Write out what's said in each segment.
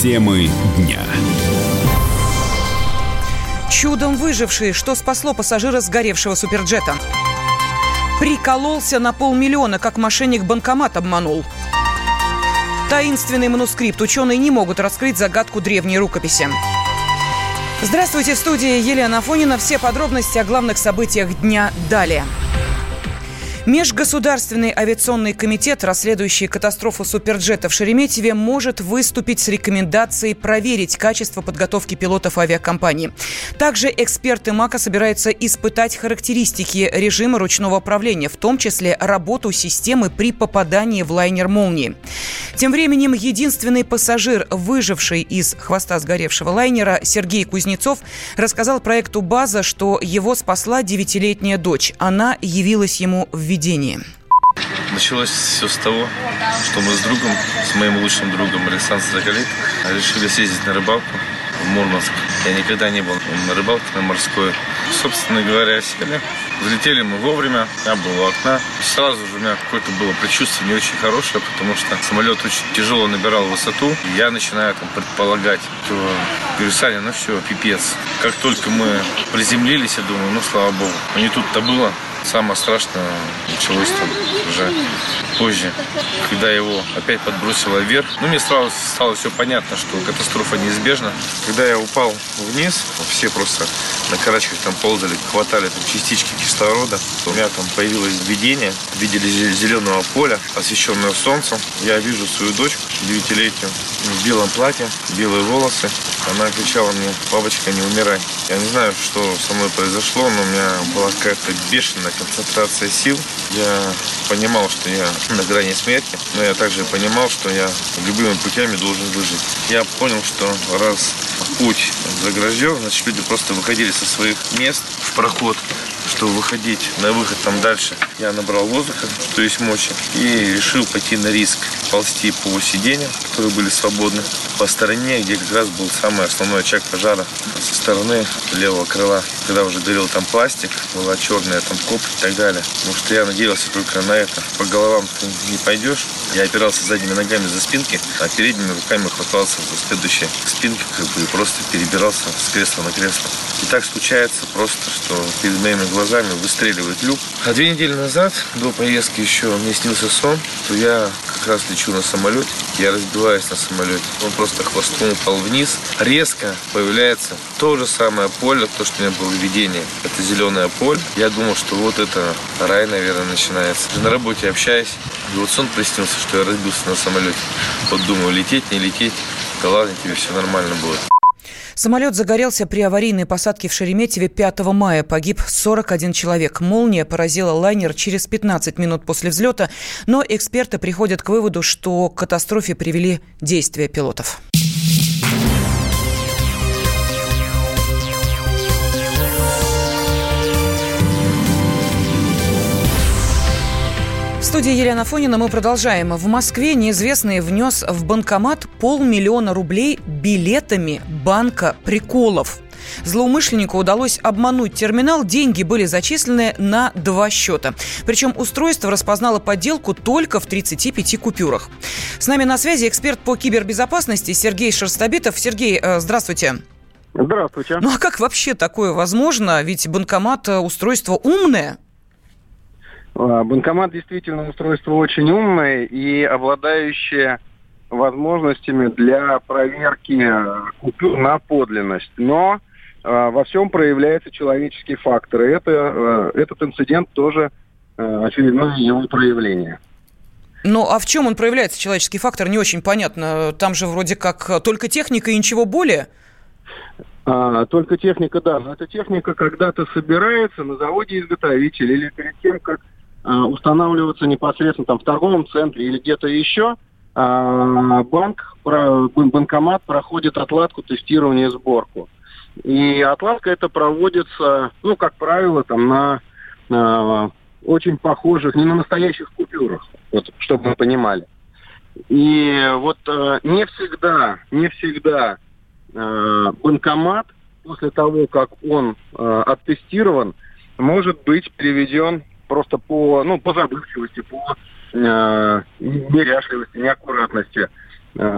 Темы дня. Чудом выживший, что спасло пассажира сгоревшего суперджета. Прикололся на полмиллиона, как мошенник банкомат обманул. Таинственный манускрипт. Ученые не могут раскрыть загадку древней рукописи. Здравствуйте, в студии Елена Афонина. Все подробности о главных событиях дня далее. Межгосударственный авиационный комитет, расследующий катастрофу суперджета в Шереметьеве, может выступить с рекомендацией проверить качество подготовки пилотов авиакомпании. Также эксперты МАКа собираются испытать характеристики режима ручного управления, в том числе работу системы при попадании в лайнер «Молнии». Тем временем единственный пассажир, выживший из хвоста сгоревшего лайнера, Сергей Кузнецов, рассказал проекту «База», что его спасла девятилетняя дочь. Она явилась ему в видении. Началось все с того, что мы с другом, с моим лучшим другом Александром Закалит, решили съездить на рыбалку в Мурманск. Я никогда не был на рыбалке на морской. Собственно говоря, сели. Взлетели мы вовремя, я был у окна. Сразу же у меня какое-то было предчувствие не очень хорошее, потому что самолет очень тяжело набирал высоту. Я начинаю там предполагать, что говорю, Саня, ну все, пипец. Как только мы приземлились, я думаю, ну слава богу. Но не тут-то было. Самое страшное началось там уже позже, когда его опять подбросило вверх. Ну, мне сразу стало все понятно, что катастрофа неизбежна. Когда я упал вниз, все просто на карачках там ползали, хватали там частички кислорода. У меня там появилось видение, видели зеленого поля, освещенное солнцем. Я вижу свою дочку, девятилетнюю, в белом платье, белые волосы. Она кричала мне, бабочка, не умирай. Я не знаю, что со мной произошло, но у меня была какая-то бешеная концентрация сил. Я понимал, что я на грани смерти, но я также понимал, что я любыми путями должен выжить. Я понял, что раз путь загражден, значит, люди просто выходили со своих мест в проход чтобы выходить на выход там дальше, я набрал воздуха, что есть мочи, и решил пойти на риск, ползти по сиденьям, которые были свободны, по стороне, где как раз был самый основной очаг пожара, со стороны левого крыла, когда уже горел там пластик, была черная там коп и так далее. Потому что я надеялся только на это. По головам ты не пойдешь. Я опирался задними ногами за спинки, а передними руками хватался за следующие спинки, как бы и просто перебирался с кресла на кресло. И так случается просто, что перед моими глазами выстреливает люк. А две недели назад, до поездки еще мне снился сон, что я как раз лечу на самолете, я разбиваюсь на самолете. Он просто хвостом упал вниз. Резко появляется то же самое поле, то, что у меня было в видении. Это зеленое поле. Я думал, что вот это рай, наверное, начинается. На работе общаюсь. И вот сон приснился, что я разбился на самолете. Вот думаю, лететь, не лететь. Да ладно, тебе все нормально будет. Самолет загорелся при аварийной посадке в Шереметьеве 5 мая. Погиб 41 человек. Молния поразила лайнер через 15 минут после взлета, но эксперты приходят к выводу, что к катастрофе привели действия пилотов. Студии Елена Фонина мы продолжаем. В Москве неизвестный внес в банкомат полмиллиона рублей билетами банка приколов. Злоумышленнику удалось обмануть терминал, деньги были зачислены на два счета. Причем устройство распознало подделку только в 35 купюрах. С нами на связи эксперт по кибербезопасности Сергей Шерстобитов. Сергей, э, здравствуйте. Здравствуйте. Ну а как вообще такое возможно? Ведь банкомат э, устройство умное. А, банкомат действительно устройство очень умное и обладающее возможностями для проверки купюр на подлинность. Но э, во всем проявляется человеческий фактор. И это, э, этот инцидент тоже э, очередное его проявление. Ну, а в чем он проявляется, человеческий фактор, не очень понятно. Там же вроде как только техника и ничего более. А, только техника, да. Но эта техника когда-то собирается на заводе изготовителя или перед тем, как устанавливаться непосредственно там в торговом центре или где-то еще, а, банк, банкомат проходит отладку, тестирование, сборку. И отладка это проводится, ну, как правило, там на, на очень похожих, не на настоящих купюрах, вот, чтобы мы понимали. И вот э, не всегда, не всегда э, банкомат после того, как он э, оттестирован, может быть переведен просто по, ну, по забывчивости, по э, неряшливости, неаккуратности.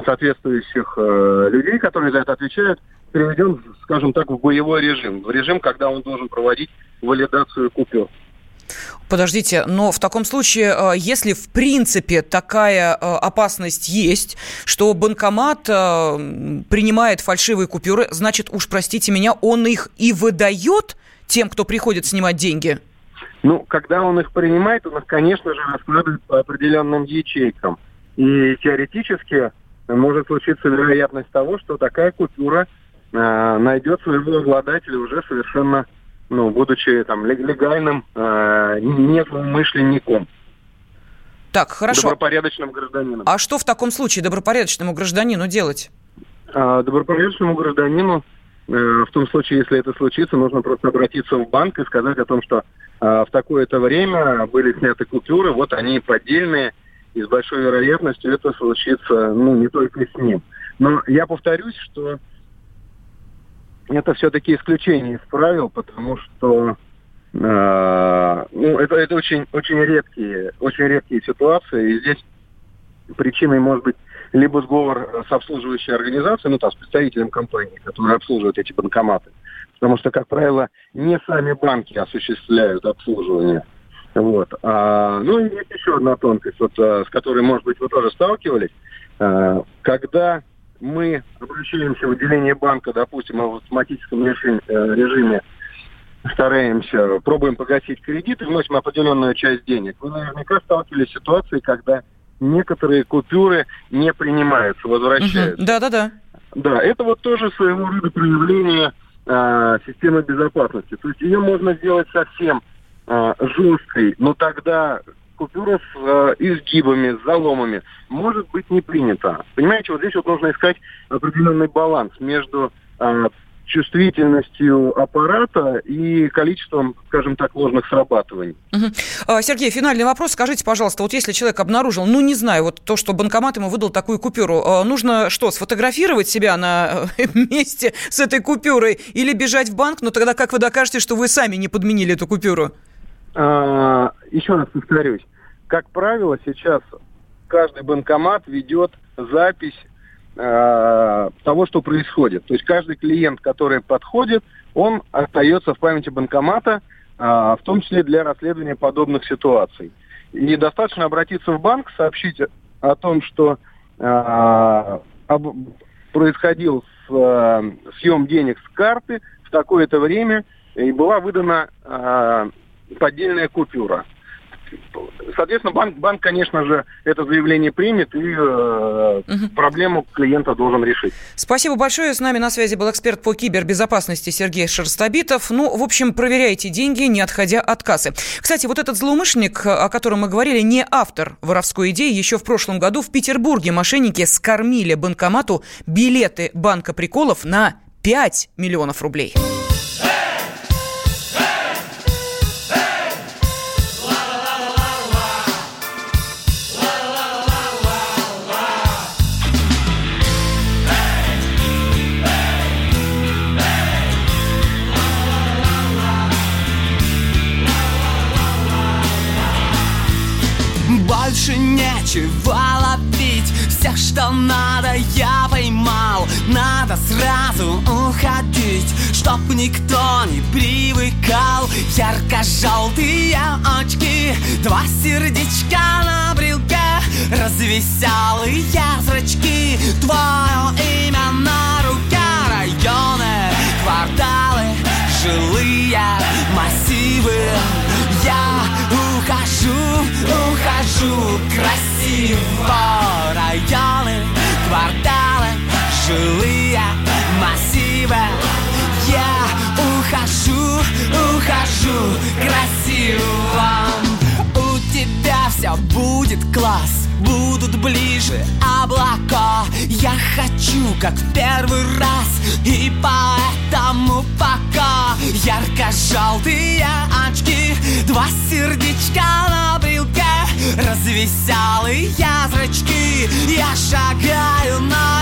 соответствующих людей, которые за это отвечают, переведен, скажем так, в боевой режим. В режим, когда он должен проводить валидацию купюр. Подождите, но в таком случае, э, если в принципе такая э, опасность есть, что банкомат э, принимает фальшивые купюры, значит, уж простите меня, он их и выдает тем, кто приходит снимать деньги? Ну, когда он их принимает, он их, конечно же, раскладывает по определенным ячейкам. И теоретически может случиться вероятность того, что такая купюра э, найдет своего обладателя уже совершенно ну, будучи там легальным э, незлоумышленником. Так, хорошо. Добропорядочным гражданином. А что в таком случае добропорядочному гражданину делать? А, добропорядочному гражданину, в том случае, если это случится, нужно просто обратиться в банк и сказать о том, что э, в такое-то время были сняты купюры, вот они поддельные, и с большой вероятностью это случится, ну, не только с ним. Но я повторюсь, что это все-таки исключение из правил, потому что э, ну, это, это очень, очень редкие, очень редкие ситуации. И здесь причиной может быть либо сговор с обслуживающей организацией, ну там с представителем компании, которые обслуживают эти банкоматы. Потому что, как правило, не сами банки осуществляют обслуживание. Вот. А, ну и есть еще одна тонкость, вот, а, с которой, может быть, вы тоже сталкивались. А, когда мы обращаемся в отделение банка, допустим, в автоматическом режиме, э, режиме стараемся, пробуем погасить кредит и вносим определенную часть денег. Вы наверняка сталкивались с ситуацией, когда некоторые купюры не принимаются, возвращаются. Да, да, да. Да, это вот тоже своего рода проявление э, системы безопасности. То есть ее можно сделать совсем э, жесткой, но тогда купюра с э, изгибами, с заломами, может быть не принята. Понимаете, вот здесь вот нужно искать определенный баланс между э, чувствительностью аппарата и количеством, скажем так, ложных срабатываний. Угу. Сергей, финальный вопрос. Скажите, пожалуйста, вот если человек обнаружил, ну, не знаю, вот то, что банкомат ему выдал такую купюру, а, нужно что, сфотографировать себя на э, месте с этой купюрой или бежать в банк? Но тогда как вы докажете, что вы сами не подменили эту купюру? А, еще раз повторюсь как правило, сейчас каждый банкомат ведет запись э, того, что происходит. То есть каждый клиент, который подходит, он остается в памяти банкомата, э, в том числе для расследования подобных ситуаций. И достаточно обратиться в банк, сообщить о том, что э, об, происходил с, э, съем денег с карты в такое-то время, и была выдана э, поддельная купюра. Соответственно, банк, банк, конечно же, это заявление примет и э, угу. проблему клиента должен решить. Спасибо большое. С нами на связи был эксперт по кибербезопасности Сергей Шерстобитов. Ну, в общем, проверяйте деньги, не отходя от кассы. Кстати, вот этот злоумышленник, о котором мы говорили, не автор воровской идеи. Еще в прошлом году в Петербурге мошенники скормили банкомату билеты банка приколов на 5 миллионов рублей. Нечего ловить Все, что надо, я поймал. Надо сразу уходить Чтоб никто не привыкал. Ярко-желтые очки Два сердечка на брелке. Развеселые зрачки Твое имя на руке. Районы, кварталы, жилые массивы ухожу, ухожу красиво. Районы, кварталы, жилые массивы. Я ухожу, ухожу красиво. У тебя все будет класс будут ближе облака. Я хочу, как в первый раз И поэтому пока Ярко-желтые Развеселые зрачки Я шагаю налегке